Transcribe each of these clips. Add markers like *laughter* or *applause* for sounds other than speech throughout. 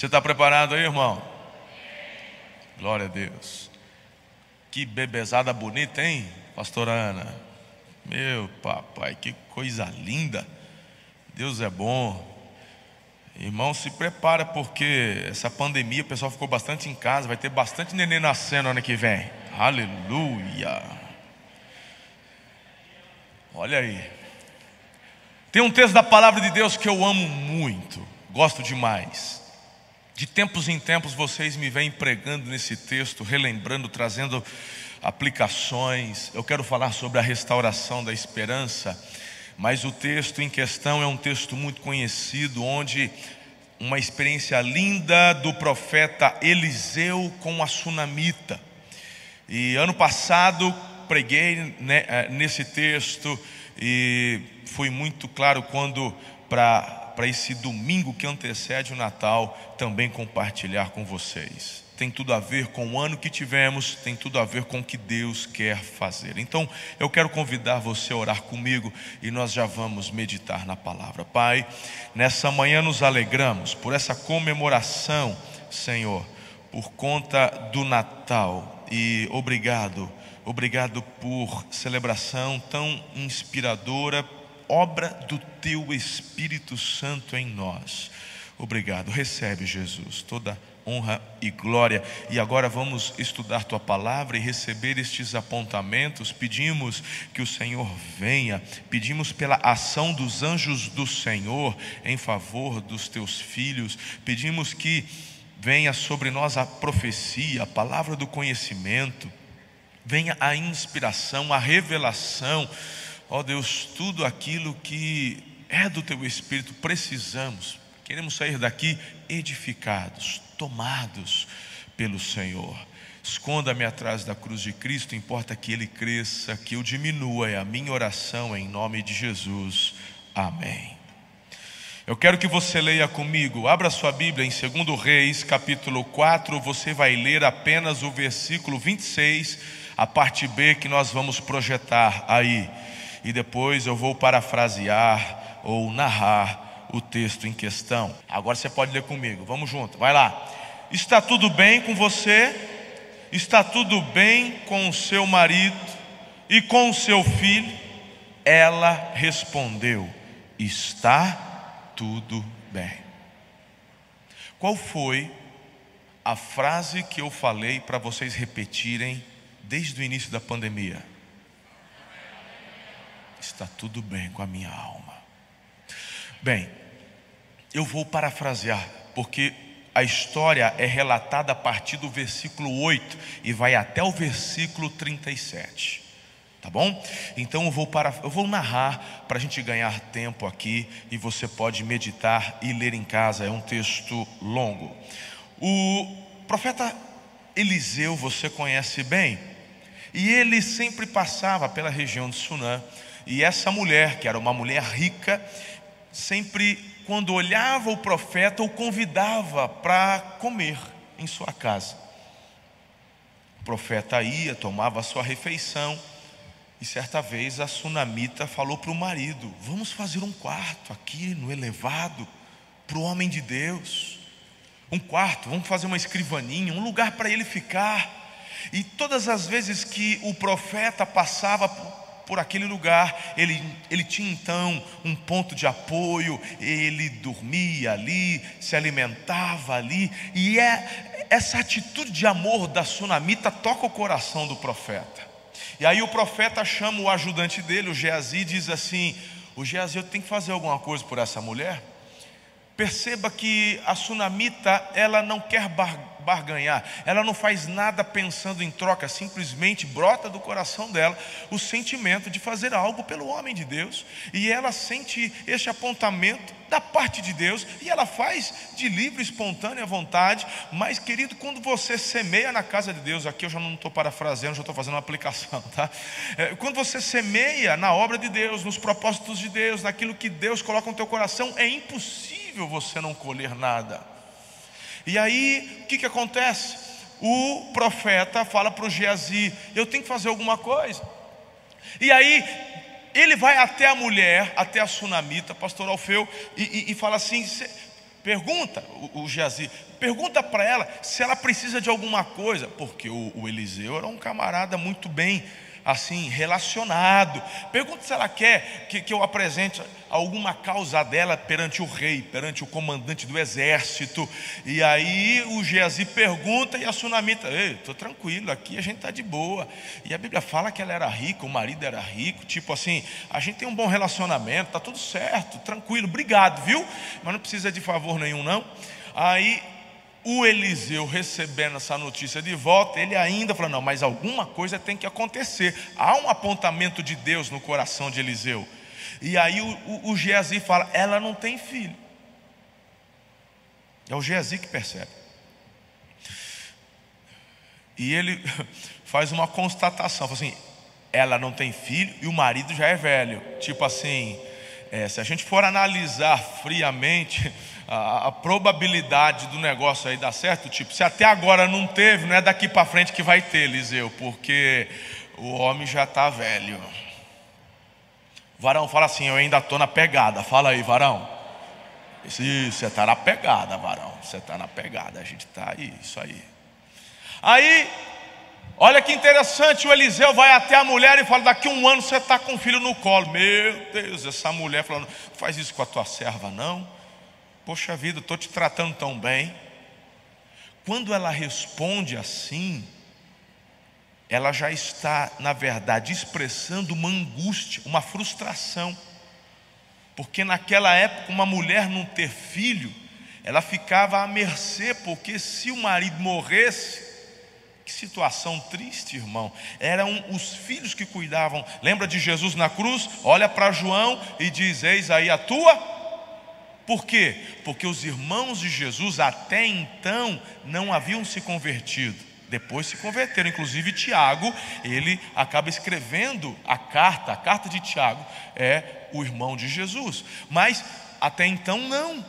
Você está preparado aí, irmão? Glória a Deus. Que bebezada bonita, hein, pastora Ana? Meu papai, que coisa linda. Deus é bom. Irmão, se prepara porque essa pandemia o pessoal ficou bastante em casa, vai ter bastante neném nascendo ano que vem. Aleluia. Olha aí. Tem um texto da palavra de Deus que eu amo muito, gosto demais. De tempos em tempos vocês me vêm pregando nesse texto, relembrando, trazendo aplicações. Eu quero falar sobre a restauração da esperança, mas o texto em questão é um texto muito conhecido, onde uma experiência linda do profeta Eliseu com a sunamita. E ano passado preguei né, eh, nesse texto e fui muito claro quando para para esse domingo que antecede o Natal também compartilhar com vocês. Tem tudo a ver com o ano que tivemos, tem tudo a ver com o que Deus quer fazer. Então, eu quero convidar você a orar comigo e nós já vamos meditar na palavra. Pai, nessa manhã nos alegramos por essa comemoração, Senhor, por conta do Natal e obrigado Obrigado por celebração tão inspiradora, obra do teu Espírito Santo em nós. Obrigado. Recebe, Jesus, toda honra e glória. E agora vamos estudar tua palavra e receber estes apontamentos. Pedimos que o Senhor venha, pedimos pela ação dos anjos do Senhor em favor dos teus filhos, pedimos que venha sobre nós a profecia, a palavra do conhecimento venha a inspiração, a revelação, ó Deus, tudo aquilo que é do Teu Espírito, precisamos, queremos sair daqui edificados, tomados pelo Senhor. Esconda-me atrás da cruz de Cristo, importa que Ele cresça, que eu diminua, é a minha oração em nome de Jesus. Amém. Eu quero que você leia comigo, abra sua Bíblia em 2 Reis, capítulo 4, você vai ler apenas o versículo 26 a parte B que nós vamos projetar aí. E depois eu vou parafrasear ou narrar o texto em questão. Agora você pode ler comigo, vamos junto, vai lá. Está tudo bem com você? Está tudo bem com o seu marido e com o seu filho? Ela respondeu: Está tudo bem. Qual foi a frase que eu falei para vocês repetirem desde o início da pandemia. Está tudo bem com a minha alma. Bem, eu vou parafrasear, porque a história é relatada a partir do versículo 8 e vai até o versículo 37. Tá bom? Então eu vou, para, eu vou narrar para a gente ganhar tempo aqui e você pode meditar e ler em casa. É um texto longo. O profeta Eliseu você conhece bem. E ele sempre passava pela região de Sunã. E essa mulher, que era uma mulher rica, sempre, quando olhava o profeta, o convidava para comer em sua casa. O profeta ia, tomava a sua refeição. E certa vez a sunamita falou para o marido: Vamos fazer um quarto aqui no elevado para o homem de Deus. Um quarto, vamos fazer uma escrivaninha, um lugar para ele ficar. E todas as vezes que o profeta passava por aquele lugar, ele, ele tinha então um ponto de apoio, ele dormia ali, se alimentava ali, e é essa atitude de amor da sunamita toca o coração do profeta. E aí o profeta chama o ajudante dele, o Geazi, e diz assim: O Geazi, eu tenho que fazer alguma coisa por essa mulher? Perceba que a sunamita, ela não quer barganhar barganhar, ela não faz nada pensando em troca, simplesmente brota do coração dela o sentimento de fazer algo pelo homem de Deus, e ela sente este apontamento da parte de Deus, e ela faz de livre, espontânea vontade, mas querido, quando você semeia na casa de Deus, aqui eu já não estou parafraseando, já estou fazendo uma aplicação, tá? É, quando você semeia na obra de Deus, nos propósitos de Deus, naquilo que Deus coloca no teu coração, é impossível você não colher nada. E aí, o que, que acontece? O profeta fala para o Geazi: Eu tenho que fazer alguma coisa. E aí, ele vai até a mulher, até a sunamita, pastor Alfeu, e, e, e fala assim: pergunta, o, o Geazi, pergunta para ela se ela precisa de alguma coisa, porque o, o Eliseu era um camarada muito bem assim, relacionado. Pergunta se ela quer que, que eu apresente alguma causa dela perante o rei, perante o comandante do exército. E aí o Geazi pergunta e a sunamita, ei, estou tranquilo, aqui a gente está de boa. E a Bíblia fala que ela era rica, o marido era rico, tipo assim, a gente tem um bom relacionamento, está tudo certo, tranquilo, obrigado, viu? Mas não precisa de favor nenhum, não. Aí o Eliseu recebendo essa notícia de volta, ele ainda falou: não, mas alguma coisa tem que acontecer. Há um apontamento de Deus no coração de Eliseu. E aí o, o, o Geazi fala: ela não tem filho. É o Geazi que percebe. E ele *laughs* faz uma constatação: assim, ela não tem filho e o marido já é velho. Tipo assim, é, se a gente for analisar friamente a, probabilidade do negócio aí dar certo, tipo, se até agora não teve, não é daqui para frente que vai ter, Eliseu, porque o homem já está velho. Varão fala assim: Eu ainda estou na pegada. Fala aí, varão. Isso, você está na pegada, varão. Você está na pegada. A gente está aí, isso aí. Aí, olha que interessante: o Eliseu vai até a mulher e fala: Daqui um ano você está com o filho no colo. Meu Deus, essa mulher falando: Não faz isso com a tua serva, não. Poxa vida, estou te tratando tão bem. Quando ela responde assim, ela já está, na verdade, expressando uma angústia, uma frustração. Porque naquela época, uma mulher não ter filho, ela ficava à mercê, porque se o marido morresse, que situação triste, irmão. Eram os filhos que cuidavam. Lembra de Jesus na cruz? Olha para João e diz: Eis aí a tua por quê? Porque os irmãos de Jesus até então não haviam se convertido. Depois se converteram, inclusive Tiago, ele acaba escrevendo a carta, a carta de Tiago é o irmão de Jesus. Mas até então não.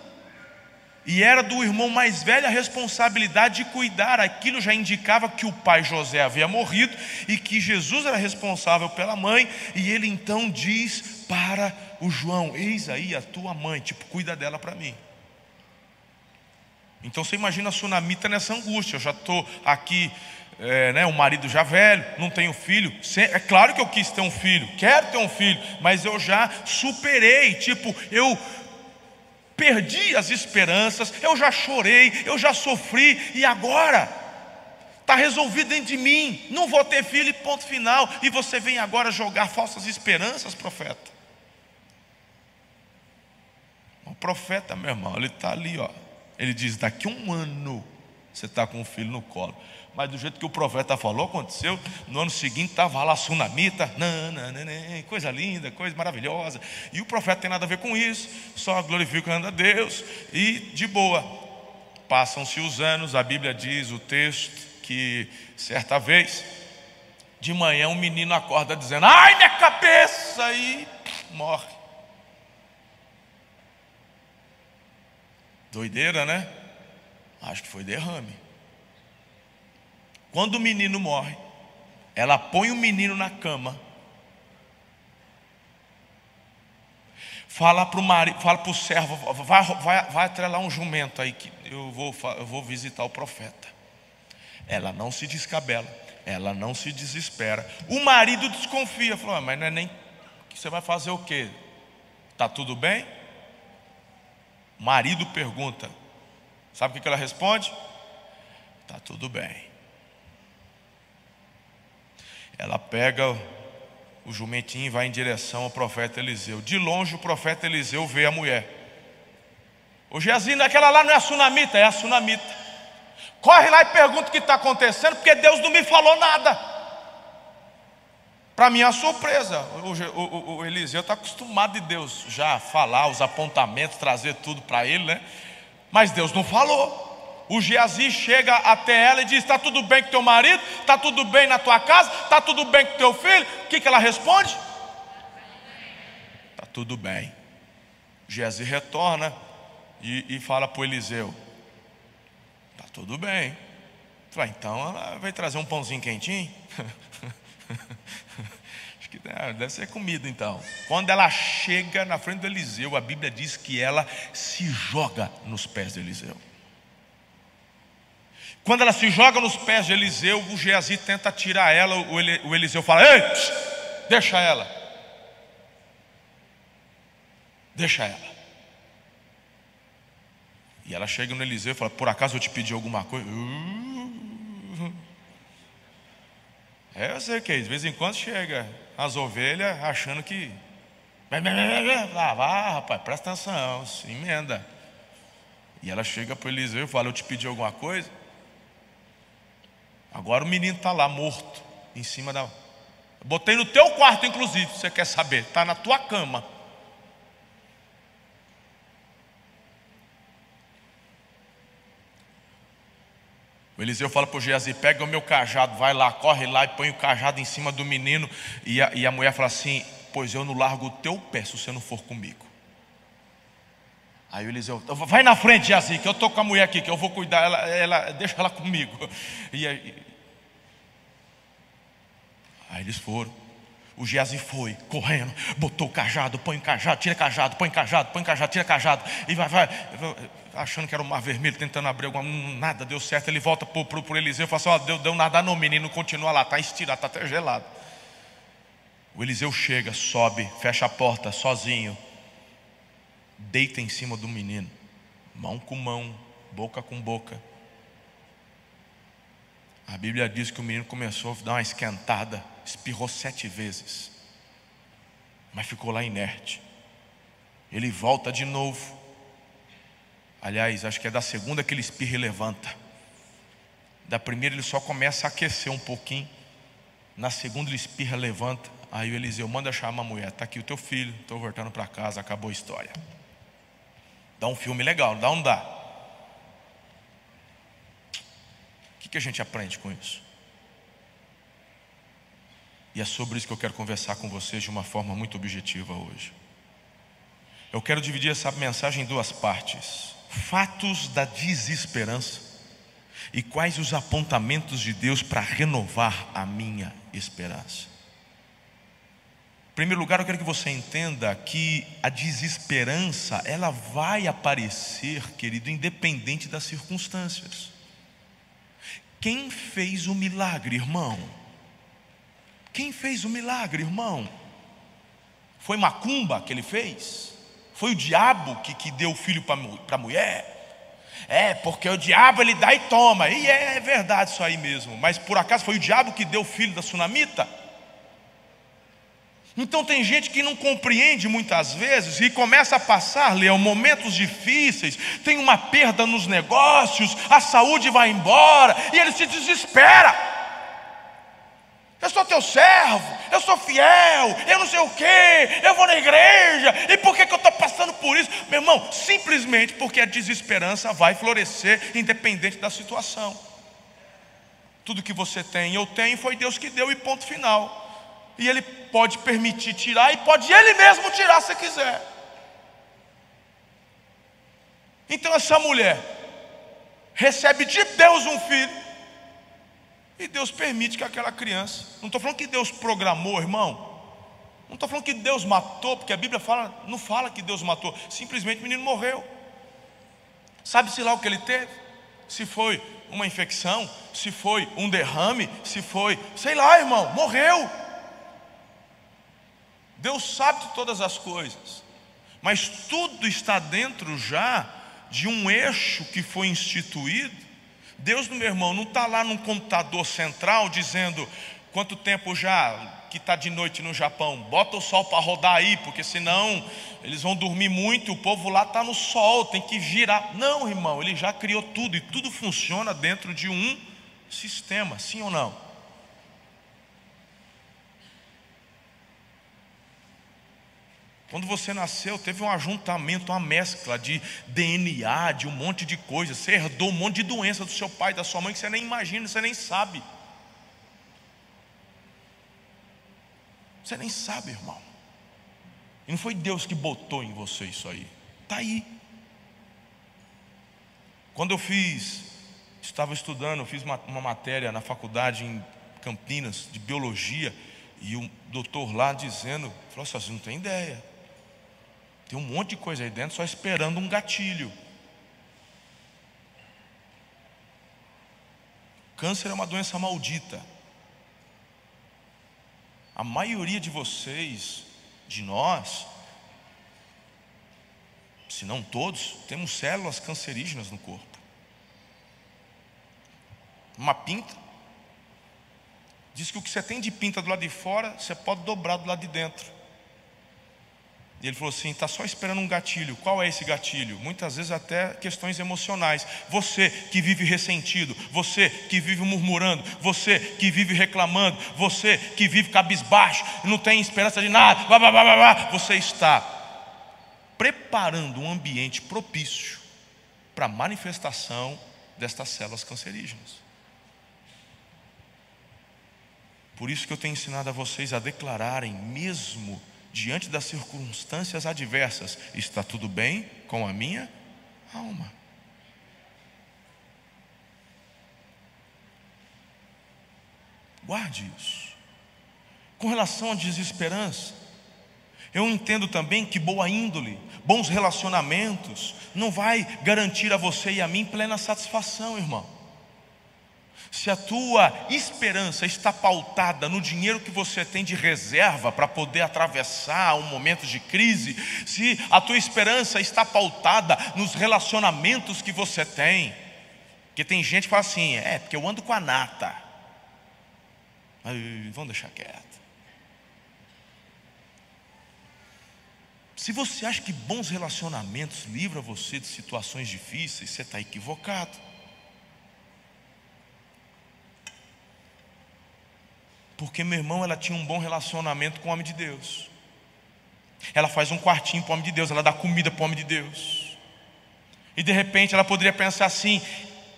E era do irmão mais velho a responsabilidade de cuidar. Aquilo já indicava que o pai José havia morrido e que Jesus era responsável pela mãe. E ele então diz para o João: Eis aí a tua mãe, tipo, cuida dela para mim. Então você imagina a sunamita nessa angústia. Eu já estou aqui, é, né, um marido já velho, não tenho filho. É claro que eu quis ter um filho, quero ter um filho, mas eu já superei. Tipo, eu perdi as esperanças, eu já chorei, eu já sofri, e agora? Está resolvido dentro de mim, não vou ter filho, ponto final. E você vem agora jogar falsas esperanças, profeta. O profeta, meu irmão, ele está ali, ó. Ele diz: daqui um ano você está com um filho no colo. Mas do jeito que o profeta falou, aconteceu. No ano seguinte estava lá a sunamita, coisa linda, coisa maravilhosa. E o profeta tem nada a ver com isso, só glorificando a Deus e de boa. Passam-se os anos, a Bíblia diz o texto que certa vez, de manhã, um menino acorda dizendo: Ai, minha cabeça! E morre. Doideira, né? Acho que foi derrame. Quando o menino morre, ela põe o menino na cama. Fala para o marido, fala para o servo, vai, vai, vai atrelar um jumento aí que eu vou, eu vou visitar o profeta. Ela não se descabela, ela não se desespera. O marido desconfia, falou, ah, mas não é nem. Você vai fazer o quê? Tá tudo bem? Marido pergunta. Sabe o que ela responde? Tá tudo bem. Ela pega o jumentinho e vai em direção ao profeta Eliseu. De longe o profeta Eliseu vê a mulher. O Geazi, aquela lá não é a sunamita, é a sunamita. Corre lá e pergunta o que está acontecendo, porque Deus não me falou nada. Para minha surpresa, o, o, o Eliseu está acostumado de Deus já falar os apontamentos, trazer tudo para ele, né? Mas Deus não falou. O Geazi chega até ela e diz: Está tudo bem com teu marido? Está tudo bem na tua casa? Está tudo bem com teu filho? O que, que ela responde? Está tudo bem. Geazi retorna e, e fala para o Eliseu: Está tudo bem. Então ela vai trazer um pãozinho quentinho? *laughs* que deve ser comida então. Quando ela chega na frente do Eliseu, a Bíblia diz que ela se joga nos pés de Eliseu. Quando ela se joga nos pés de Eliseu, o Geazi tenta tirar ela, o Eliseu fala: Ei, deixa ela. Deixa ela. E ela chega no Eliseu e fala: Por acaso eu te pedi alguma coisa? Uh, é, eu sei que de vez em quando chega as ovelhas achando que. Ah, vá, rapaz, presta atenção, se emenda. E ela chega para o Eliseu e fala: Eu te pedi alguma coisa? Agora o menino está lá morto, em cima da. Botei no teu quarto, inclusive, você quer saber? Está na tua cama. O Eliseu fala para o Geazi: pega o meu cajado, vai lá, corre lá e põe o cajado em cima do menino. E a, e a mulher fala assim: Pois eu não largo o teu pé se você não for comigo. Aí o Eliseu, vai na frente, Geazi, que eu estou com a mulher aqui, que eu vou cuidar, ela, ela, deixa ela comigo. *laughs* E aí, aí eles foram. O Geazi foi, correndo, botou o cajado, põe o cajado, tira cajado, põe cajado, põe cajado, tira cajado, e vai, vai, achando que era o mar vermelho, tentando abrir alguma, nada deu certo. Ele volta para o Eliseu e fala assim: ó, deu, deu nada no menino, continua lá, está estirado, está até gelado. O Eliseu chega, sobe, fecha a porta sozinho, deita em cima do menino, mão com mão, boca com boca. A Bíblia diz que o menino começou a dar uma esquentada, espirrou sete vezes, mas ficou lá inerte. Ele volta de novo. Aliás, acho que é da segunda que ele espirra e levanta. Da primeira ele só começa a aquecer um pouquinho. Na segunda ele espirra, levanta. Aí o Eliseu manda chamar a mulher: está aqui o teu filho, estou voltando para casa, acabou a história. Dá um filme legal, dá ou não dá? O que, a gente aprende com isso? E é sobre isso que eu quero conversar com vocês de uma forma muito objetiva hoje. Eu quero dividir essa mensagem em duas partes: fatos da desesperança e quais os apontamentos de Deus para renovar a minha esperança. Em primeiro lugar, eu quero que você entenda que a desesperança, ela vai aparecer, querido, independente das circunstâncias. Quem fez o milagre, irmão? Quem fez o milagre, irmão? Foi Macumba que ele fez? Foi o diabo que, que deu o filho para a mulher? É, porque o diabo ele dá e toma. E é verdade isso aí mesmo. Mas por acaso foi o diabo que deu o filho da sunamita? Então tem gente que não compreende muitas vezes e começa a passar, Leão, momentos difíceis, tem uma perda nos negócios, a saúde vai embora e ele se desespera. Eu sou teu servo, eu sou fiel, eu não sei o que, eu vou na igreja, e por que, que eu estou passando por isso? Meu irmão, simplesmente porque a desesperança vai florescer independente da situação. Tudo que você tem, eu tenho, foi Deus que deu, e ponto final. E Ele pode permitir tirar, e pode Ele mesmo tirar se quiser. Então essa mulher recebe de Deus um filho, e Deus permite que aquela criança, não estou falando que Deus programou, irmão. Não estou falando que Deus matou, porque a Bíblia fala, não fala que Deus matou, simplesmente o menino morreu. Sabe-se lá o que ele teve? Se foi uma infecção, se foi um derrame, se foi, sei lá, irmão, morreu. Deus sabe de todas as coisas, mas tudo está dentro já de um eixo que foi instituído Deus, meu irmão, não está lá num computador central dizendo quanto tempo já que está de noite no Japão. Bota o sol para rodar aí, porque senão eles vão dormir muito. O povo lá está no sol, tem que girar. Não, irmão, ele já criou tudo e tudo funciona dentro de um sistema, sim ou não? Quando você nasceu, teve um ajuntamento, uma mescla de DNA, de um monte de coisas. Você herdou um monte de doença do seu pai, da sua mãe, que você nem imagina, você nem sabe. Você nem sabe, irmão. E não foi Deus que botou em você isso aí. Está aí. Quando eu fiz, estava estudando, eu fiz uma, uma matéria na faculdade em Campinas, de biologia E o doutor lá dizendo, falou assim, não tem ideia. Tem um monte de coisa aí dentro só esperando um gatilho. Câncer é uma doença maldita. A maioria de vocês, de nós, se não todos, temos células cancerígenas no corpo. Uma pinta. Diz que o que você tem de pinta do lado de fora, você pode dobrar do lado de dentro. E ele falou assim: está só esperando um gatilho. Qual é esse gatilho? Muitas vezes até questões emocionais. Você que vive ressentido, você que vive murmurando, você que vive reclamando, você que vive cabisbaixo, não tem esperança de nada, blá, blá, blá, blá, você está preparando um ambiente propício para a manifestação destas células cancerígenas. Por isso que eu tenho ensinado a vocês a declararem, mesmo diante das circunstâncias adversas, está tudo bem com a minha alma. Guarde isso. Com relação à desesperança, eu entendo também que boa índole, bons relacionamentos, não vai garantir a você e a mim plena satisfação, irmão. Se a tua esperança está pautada no dinheiro que você tem de reserva para poder atravessar um momento de crise, se a tua esperança está pautada nos relacionamentos que você tem, que tem gente que fala assim, é porque eu ando com a nata, Ai, vamos deixar quieto. Se você acha que bons relacionamentos livram você de situações difíceis, você está equivocado. Porque meu irmão, ela tinha um bom relacionamento com o homem de Deus. Ela faz um quartinho para o homem de Deus, ela dá comida para o homem de Deus. E de repente ela poderia pensar assim: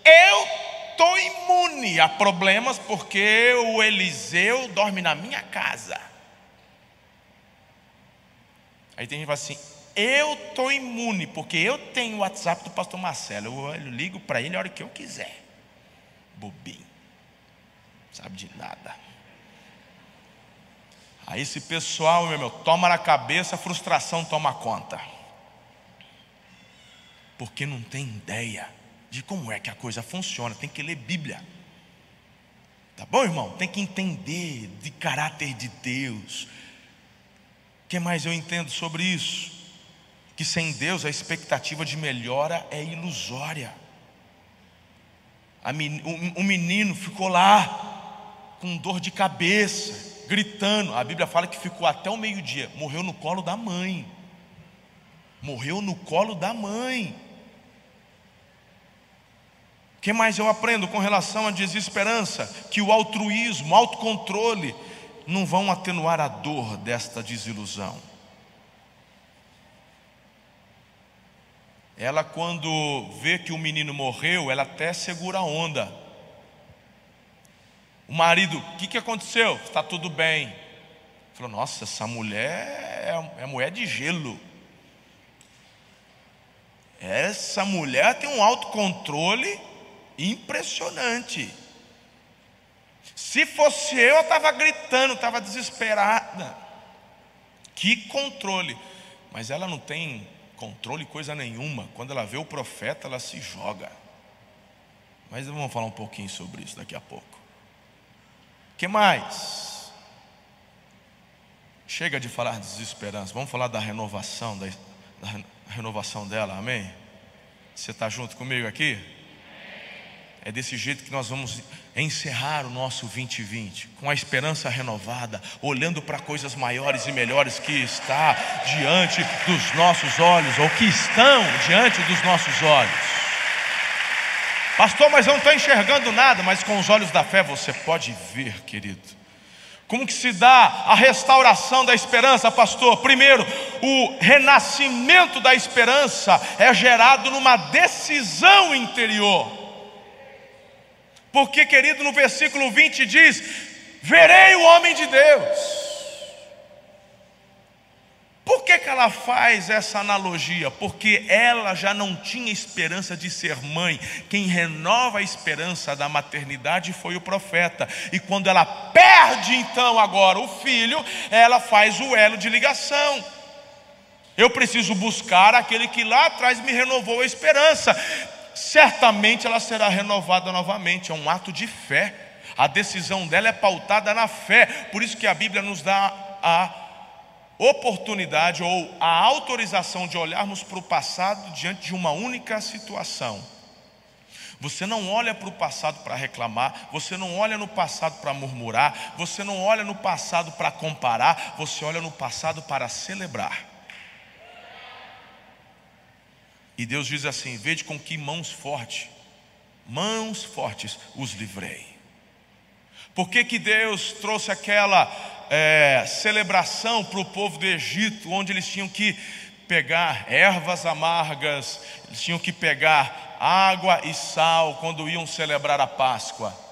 eu estou imune a problemas porque o Eliseu dorme na minha casa. Aí tem gente que fala assim: eu estou imune porque eu tenho o WhatsApp do pastor Marcelo. Eu, ligo para ele a hora que eu quiser. Bobinho, sabe de nada. Aí esse pessoal, meu irmão, toma na cabeça, a frustração toma conta. Porque não tem ideia de como é que a coisa funciona, tem que ler Bíblia. Tá bom, irmão? Tem que entender de caráter de Deus. O que mais eu entendo sobre isso? Que sem Deus a expectativa de melhora é ilusória. O menino ficou lá com dor de cabeça, gritando. A Bíblia fala que ficou até o meio-dia. Morreu no colo da mãe. Morreu no colo da mãe. O que mais eu aprendo com relação à desesperança? Que o altruísmo, o autocontrole, não vão atenuar a dor desta desilusão. Ela, quando vê que o menino morreu, ela até segura a onda. O marido, o que, que aconteceu? Está tudo bem. Falou, nossa, essa mulher é, é mulher de gelo. Essa mulher tem um autocontrole impressionante. Se fosse eu, eu estava gritando, estava desesperada. Que controle. Mas ela não tem controle coisa nenhuma. Quando ela vê o profeta, ela se joga. Mas vamos falar um pouquinho sobre isso daqui a pouco que mais? Chega de falar de desesperança, vamos falar da renovação, da, da renovação dela, amém? Você está junto comigo aqui? É desse jeito que nós vamos encerrar o nosso 2020, com a esperança renovada, olhando para coisas maiores e melhores que está diante dos nossos olhos, ou que estão diante dos nossos olhos. Pastor, mas eu não estou enxergando nada, mas com os olhos da fé você pode ver, querido. Como que se dá a restauração da esperança, pastor? Primeiro, o renascimento da esperança é gerado numa decisão interior. Porque, querido, no versículo 20 diz: Verei o homem de Deus. Por que, que ela faz essa analogia? Porque ela já não tinha esperança de ser mãe. Quem renova a esperança da maternidade foi o profeta. E quando ela perde então agora o filho, ela faz o elo de ligação. Eu preciso buscar aquele que lá atrás me renovou a esperança. Certamente ela será renovada novamente. É um ato de fé. A decisão dela é pautada na fé. Por isso que a Bíblia nos dá a oportunidade ou a autorização de olharmos para o passado diante de uma única situação. Você não olha para o passado para reclamar, você não olha no passado para murmurar, você não olha no passado para comparar, você olha no passado para celebrar. E Deus diz assim: Vede com que mãos fortes, mãos fortes os livrei. Por que, que Deus trouxe aquela é, celebração para o povo do Egito, onde eles tinham que pegar ervas amargas, eles tinham que pegar água e sal quando iam celebrar a Páscoa?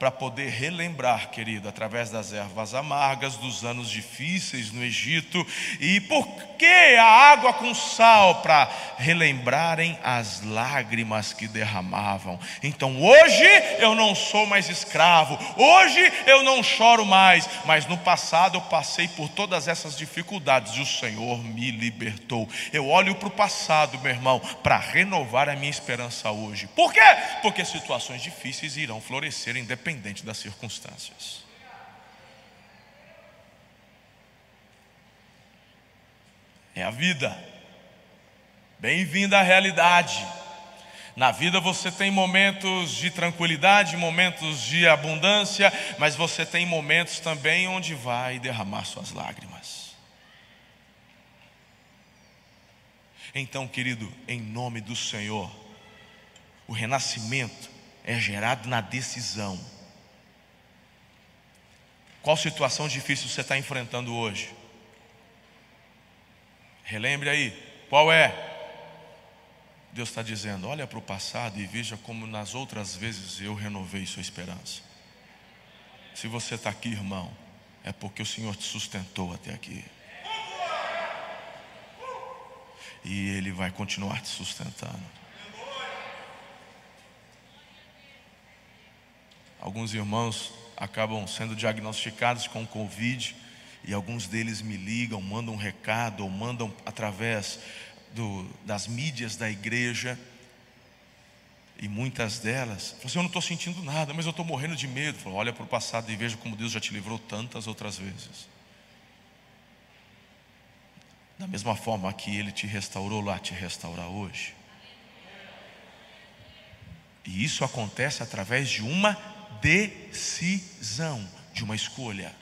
Para poder relembrar, querido, através das ervas amargas, dos anos difíceis no Egito. E por que a água com sal? Para relembrarem as lágrimas que derramavam. Então hoje eu não sou mais escravo, hoje eu não choro mais, mas no passado eu passei por todas essas dificuldades e o Senhor me libertou. Eu olho para o passado, meu irmão, para renovar a minha esperança hoje. Por quê? Porque situações difíceis irão florescer independente independente das circunstâncias. É a vida. Bem-vindo à realidade. Na vida você tem momentos de tranquilidade, momentos de abundância, mas você tem momentos também onde vai derramar suas lágrimas. Então, querido, em nome do Senhor, o renascimento é gerado na decisão qual situação difícil você está enfrentando hoje? Relembre aí, qual é? Deus está dizendo: olha para o passado e veja como nas outras vezes eu renovei sua esperança. Se você está aqui, irmão, é porque o Senhor te sustentou até aqui. E Ele vai continuar te sustentando. Alguns irmãos acabam sendo diagnosticados com Covid e alguns deles me ligam, mandam um recado ou mandam através do, das mídias da igreja. E muitas delas falam assim: Eu não estou sentindo nada, mas eu estou morrendo de medo. Falo, Olha para o passado e veja como Deus já te livrou tantas outras vezes. Da mesma forma que Ele te restaurou lá, te restaura hoje. E isso acontece através de uma decisão, de uma escolha.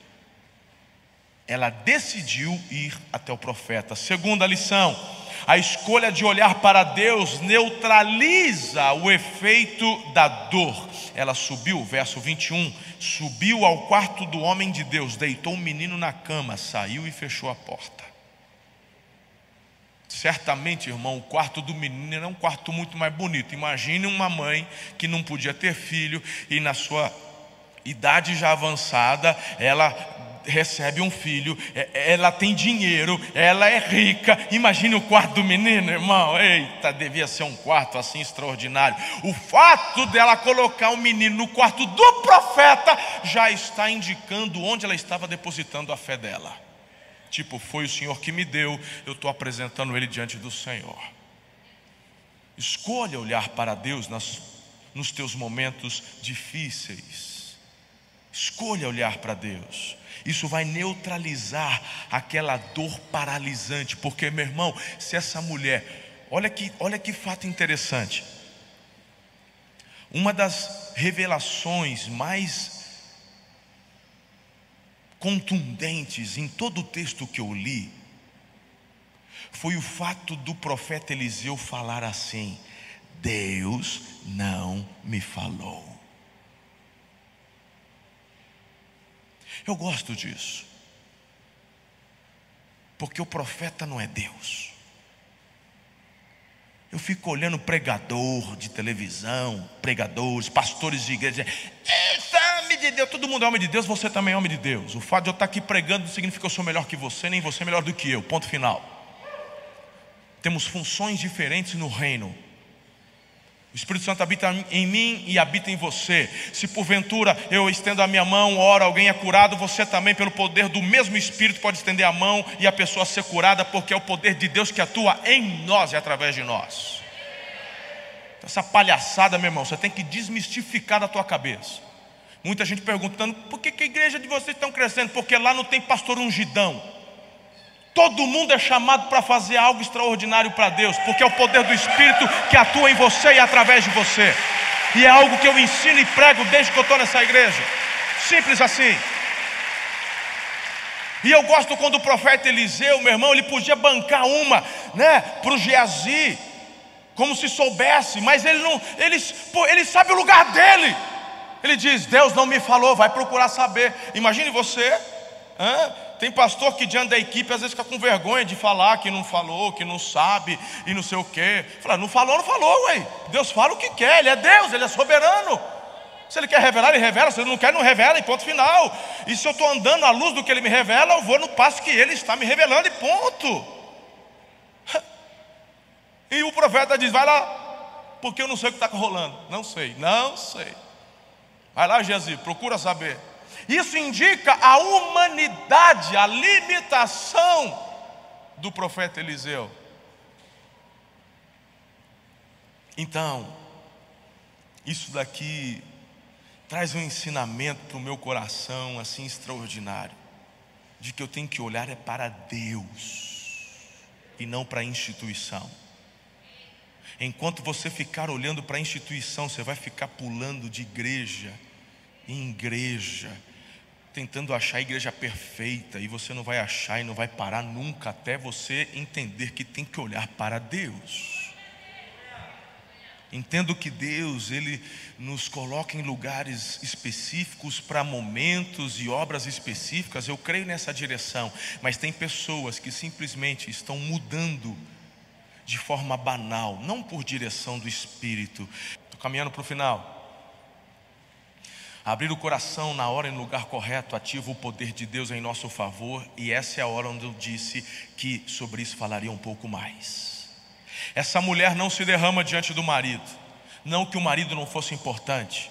Ela decidiu ir até o profeta. Segunda lição: a escolha de olhar para Deus neutraliza o efeito da dor. Ela subiu, verso 21, subiu ao quarto do homem de Deus, deitou o um menino na cama, saiu e fechou a porta. Certamente, irmão, o quarto do menino é um quarto muito mais bonito. Imagine uma mãe que não podia ter filho e na sua idade já avançada, ela recebe um filho, é, ela tem dinheiro, ela é rica. Imagine o quarto do menino, irmão. Eita, devia ser um quarto assim extraordinário. O fato dela colocar o menino no quarto do profeta já está indicando onde ela estava depositando a fé dela. Tipo, foi o Senhor que me deu, eu estou apresentando ele diante do Senhor. Escolha olhar para Deus nas, nos teus momentos difíceis. Escolha olhar para Deus. Isso vai neutralizar aquela dor paralisante, porque meu irmão, se essa mulher, olha que, olha que fato interessante. Uma das revelações mais contundentes em todo o texto que eu li foi o fato do profeta Eliseu falar assim: Deus não me falou. Eu gosto disso, porque o profeta não é Deus. Eu fico olhando pregador de televisão, pregadores, pastores de igreja, de Deus, todo mundo é homem de Deus, você também é homem de Deus. O fato de eu estar aqui pregando não significa que eu sou melhor que você, nem você é melhor do que eu. Ponto final. Temos funções diferentes no reino. O Espírito Santo habita em mim e habita em você. Se porventura eu estendo a minha mão, ora alguém é curado, você também, pelo poder do mesmo Espírito, pode estender a mão e a pessoa ser curada, porque é o poder de Deus que atua em nós e através de nós. Essa palhaçada, meu irmão, você tem que desmistificar da tua cabeça. Muita gente perguntando por que, que a igreja de vocês estão crescendo? Porque lá não tem pastor ungidão. Todo mundo é chamado para fazer algo extraordinário para Deus, porque é o poder do Espírito que atua em você e através de você. E é algo que eu ensino e prego desde que eu estou nessa igreja. Simples assim. E eu gosto quando o profeta Eliseu, meu irmão, ele podia bancar uma, né, para o Geazi, como se soubesse, mas ele não, ele, ele sabe o lugar dele. Ele diz: Deus não me falou, vai procurar saber. Imagine você, tem pastor que diante da equipe às vezes fica com vergonha de falar que não falou, que não sabe e não sei o quê. Fala, não falou, não falou, ué. Deus fala o que quer, Ele é Deus, Ele é soberano. Se Ele quer revelar, Ele revela. Se Ele não quer, não revela, e ponto final. E se eu estou andando à luz do que Ele me revela, eu vou no passo que Ele está me revelando, e ponto. *laughs* E o profeta diz: vai lá, porque eu não sei o que está rolando. Não sei, não sei. Vai lá, Jesus, procura saber. Isso indica a humanidade, a limitação do profeta Eliseu. Então, isso daqui traz um ensinamento para o meu coração assim extraordinário, de que eu tenho que olhar é para Deus e não para a instituição. Enquanto você ficar olhando para a instituição, você vai ficar pulando de igreja em igreja, tentando achar a igreja perfeita, e você não vai achar e não vai parar nunca até você entender que tem que olhar para Deus. Entendo que Deus, Ele nos coloca em lugares específicos para momentos e obras específicas, eu creio nessa direção, mas tem pessoas que simplesmente estão mudando de forma banal, não por direção do Espírito. Estou caminhando para o final. Abrir o coração na hora e no lugar correto ativa o poder de Deus em nosso favor, e essa é a hora onde eu disse que sobre isso falaria um pouco mais. Essa mulher não se derrama diante do marido, não que o marido não fosse importante,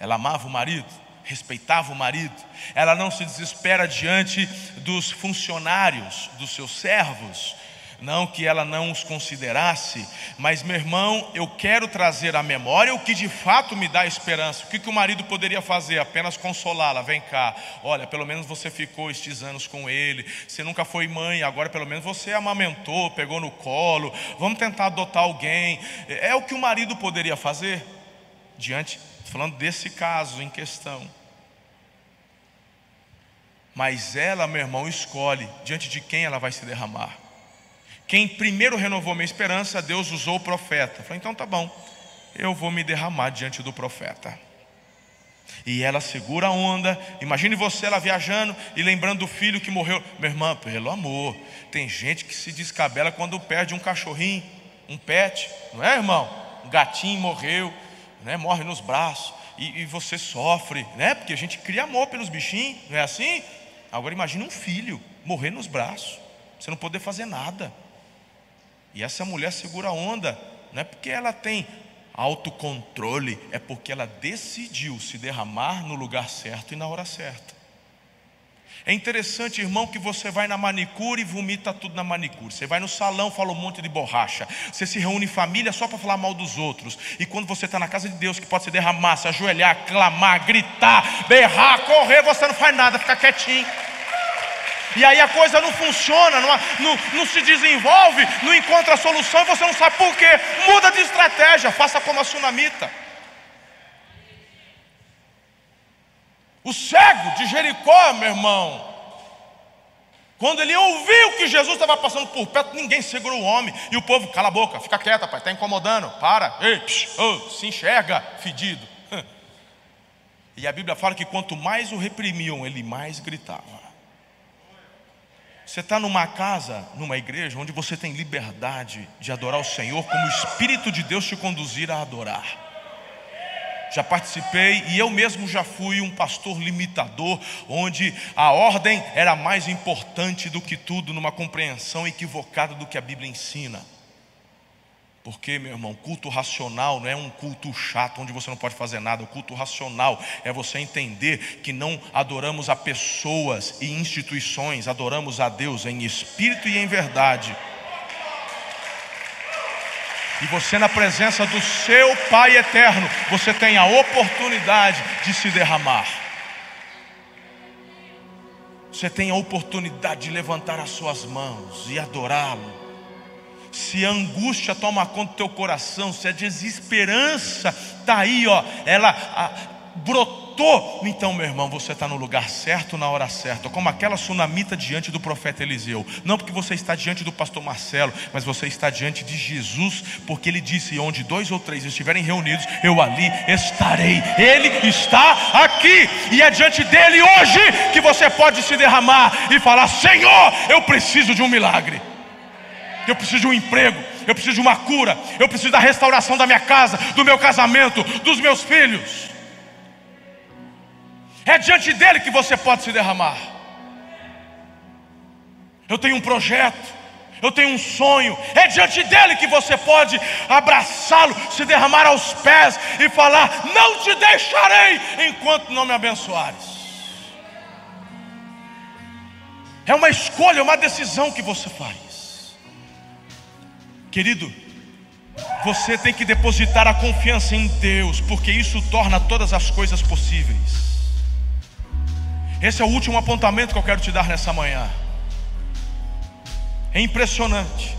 ela amava o marido, respeitava o marido, ela não se desespera diante dos funcionários, dos seus servos, não que ela não os considerasse, mas meu irmão, eu quero trazer à memória o que de fato me dá esperança. O que, que o marido poderia fazer? Apenas consolá-la. Vem cá, olha, pelo menos você ficou estes anos com ele. Você nunca foi mãe, agora pelo menos você amamentou, pegou no colo. Vamos tentar adotar alguém. É o que o marido poderia fazer diante, falando desse caso em questão. Mas ela, meu irmão, escolhe diante de quem ela vai se derramar. Quem primeiro renovou minha esperança, Deus usou o profeta. Falei, então tá bom, eu vou me derramar diante do profeta. E ela segura a onda. Imagine você ela viajando e lembrando do filho que morreu. Meu irmão, pelo amor, tem gente que se descabela quando perde um cachorrinho, um pet, não é, irmão? Um gatinho morreu, né? morre nos braços. E, e você sofre, né? Porque a gente cria amor pelos bichinhos, não é assim? Agora imagine um filho morrer nos braços, você não poder fazer nada. E essa mulher segura a onda, não é porque ela tem autocontrole, é porque ela decidiu se derramar no lugar certo e na hora certa. É interessante, irmão, que você vai na manicure e vomita tudo na manicure. Você vai no salão, fala um monte de borracha. Você se reúne em família só para falar mal dos outros. E quando você está na casa de Deus, que pode se derramar, se ajoelhar, clamar, gritar, berrar, correr, você não faz nada, fica quietinho. E aí a coisa não funciona, não, não, não se desenvolve, não encontra solução e você não sabe por quê. Muda de estratégia, faça como a sunamita. O cego de Jericó, meu irmão, quando ele ouviu que Jesus estava passando por perto, ninguém segurou o homem. E o povo, cala a boca, fica quieto, pai, está incomodando, para, ei, psh, oh, se enxerga, fedido. *laughs* E a Bíblia fala que quanto mais o reprimiam, ele mais gritava. Você está numa casa, numa igreja, onde você tem liberdade de adorar o Senhor, como o Espírito de Deus te conduzir a adorar. já participei e eu mesmo já fui um pastor limitador, onde a ordem era mais importante do que tudo, numa compreensão equivocada do que a Bíblia ensina. Porque, meu irmão, culto racional não é um culto chato onde você não pode fazer nada. O culto racional é você entender que não adoramos a pessoas e instituições, adoramos a Deus em espírito e em verdade. E você, na presença do seu Pai eterno, você tem a oportunidade de se derramar. Você tem a oportunidade de levantar as suas mãos e adorá-lo se a angústia toma conta do teu coração, se a desesperança está aí, ó, ela a, brotou, então, meu irmão, você está no lugar certo, na hora certa, como aquela sunamita diante do profeta Eliseu. Não porque você está diante do pastor Marcelo, mas você está diante de Jesus, porque ele disse: onde dois ou três estiverem reunidos, eu ali estarei. Ele está aqui, e é diante dele hoje que você pode se derramar e falar: Senhor, eu preciso de um milagre eu preciso de um emprego, eu preciso de uma cura, eu preciso da restauração da minha casa, do meu casamento, dos meus filhos. É diante dele que você pode se derramar. Eu tenho um projeto, eu tenho um sonho, é diante dele que você pode abraçá-lo, se derramar aos pés e falar: Não te deixarei enquanto não me abençoares. É uma escolha, é uma decisão que você faz. Querido, você tem que depositar a confiança em Deus, porque isso torna todas as coisas possíveis. Esse é o último apontamento que eu quero te dar nessa manhã. É impressionante.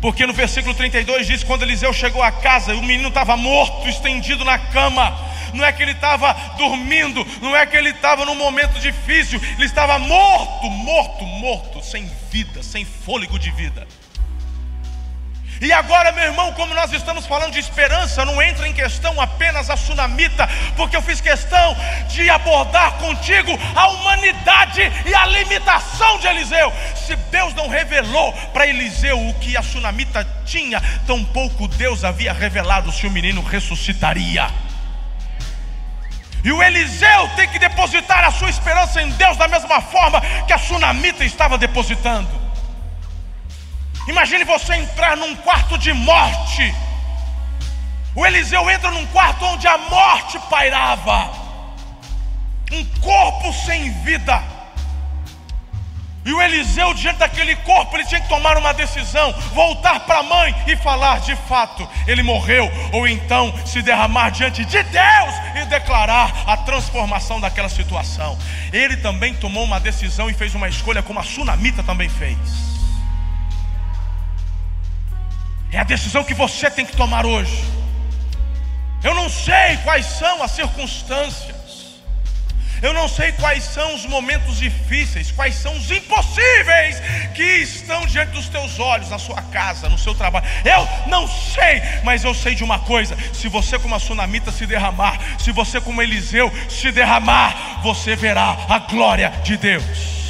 Porque no versículo 32 diz: quando Eliseu chegou à casa, o menino estava morto, estendido na cama. Não é que ele estava dormindo, não é que ele estava num momento difícil, ele estava morto, morto, morto, sem vida, sem fôlego de vida. E agora, meu irmão, como nós estamos falando de esperança, não entra em questão apenas a sunamita, porque eu fiz questão de abordar contigo a humanidade e a limitação de Eliseu. Se Deus não revelou para Eliseu o que a sunamita tinha, tampouco Deus havia revelado se o menino ressuscitaria. E o Eliseu tem que depositar a sua esperança em Deus da mesma forma que a sunamita estava depositando. Imagine você entrar num quarto de morte. O Eliseu entra num quarto onde a morte pairava, um corpo sem vida. E o Eliseu, diante daquele corpo, ele tinha que tomar uma decisão: voltar para a mãe e falar de fato, ele morreu, ou então se derramar diante de Deus e declarar a transformação daquela situação. Ele também tomou uma decisão e fez uma escolha, como a sunamita também fez. É a decisão que você tem que tomar hoje. Eu não sei quais são as circunstâncias. Eu não sei quais são os momentos difíceis, quais são os impossíveis que estão diante dos teus olhos, na sua casa, no seu trabalho. Eu não sei, mas eu sei de uma coisa: se você, como a sunamita, se derramar, se você, como Eliseu, se derramar, você verá a glória de Deus.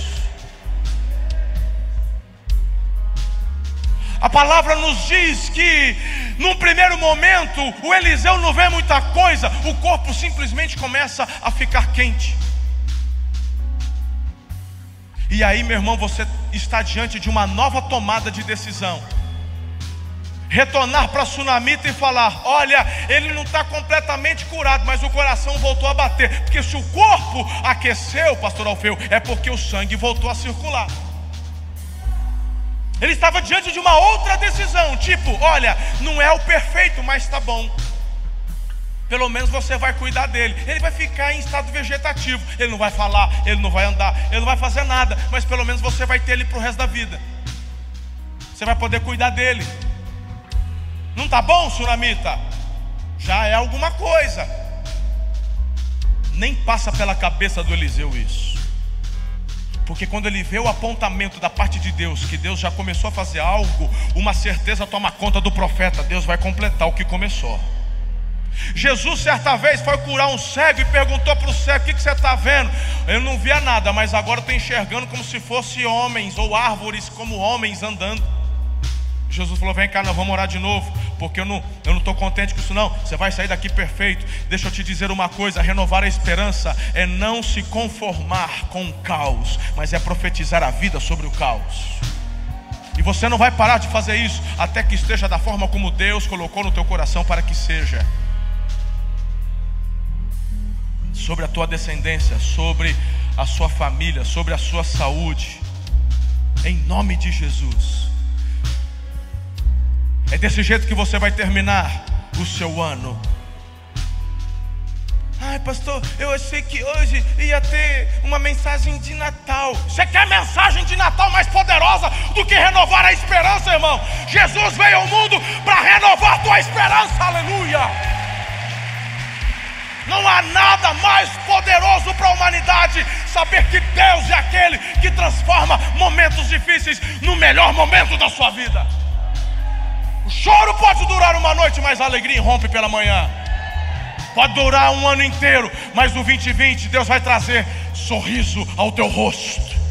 A palavra nos diz que, num primeiro momento, o Eliseu não vê muita coisa, o corpo simplesmente começa a ficar quente. E aí, meu irmão, você está diante de uma nova tomada de decisão. Retornar para a Sunamita e falar: Olha, ele não está completamente curado, mas o coração voltou a bater. Porque se o corpo aqueceu, pastor Alfeu, é porque o sangue voltou a circular. Ele estava diante de uma outra decisão, tipo, olha, não é o perfeito, mas está bom. Pelo menos você vai cuidar dele. Ele vai ficar em estado vegetativo. Ele não vai falar, ele não vai andar, ele não vai fazer nada. Mas pelo menos você vai ter ele para o resto da vida. Você vai poder cuidar dele. Não está bom, Suramita? Já é alguma coisa. Nem passa pela cabeça do Eliseu isso. Porque quando ele vê o apontamento da parte de Deus, que Deus já começou a fazer algo, uma certeza toma conta do profeta: Deus vai completar o que começou. Jesus, certa vez, foi curar um cego e perguntou para o cego: O que, que você está vendo? Eu não via nada, mas agora estou enxergando como se fosse homens ou árvores como homens andando. Jesus falou: Vem cá, nós vamos orar de novo porque eu não eu não estou contente com isso não. Você vai sair daqui perfeito. Deixa eu te dizer uma coisa: renovar a esperança é não se conformar com o caos, mas é profetizar a vida sobre o caos. E você não vai parar de fazer isso até que esteja da forma como Deus colocou no teu coração para que seja. Sobre a tua descendência, sobre a sua família, sobre a sua saúde. Em nome de Jesus. É desse jeito que você vai terminar o seu ano. Ai, pastor, eu achei que hoje ia ter uma mensagem de Natal. Você quer mensagem de Natal mais poderosa do que renovar a esperança, irmão? Jesus veio ao mundo para renovar tua esperança, aleluia. Não há nada mais poderoso para a humanidade saber que Deus é aquele que transforma momentos difíceis no melhor momento da sua vida. O choro pode durar uma noite, mas a alegria rompe pela manhã. Pode durar um ano inteiro, mas no 2020 Deus vai trazer sorriso ao teu rosto.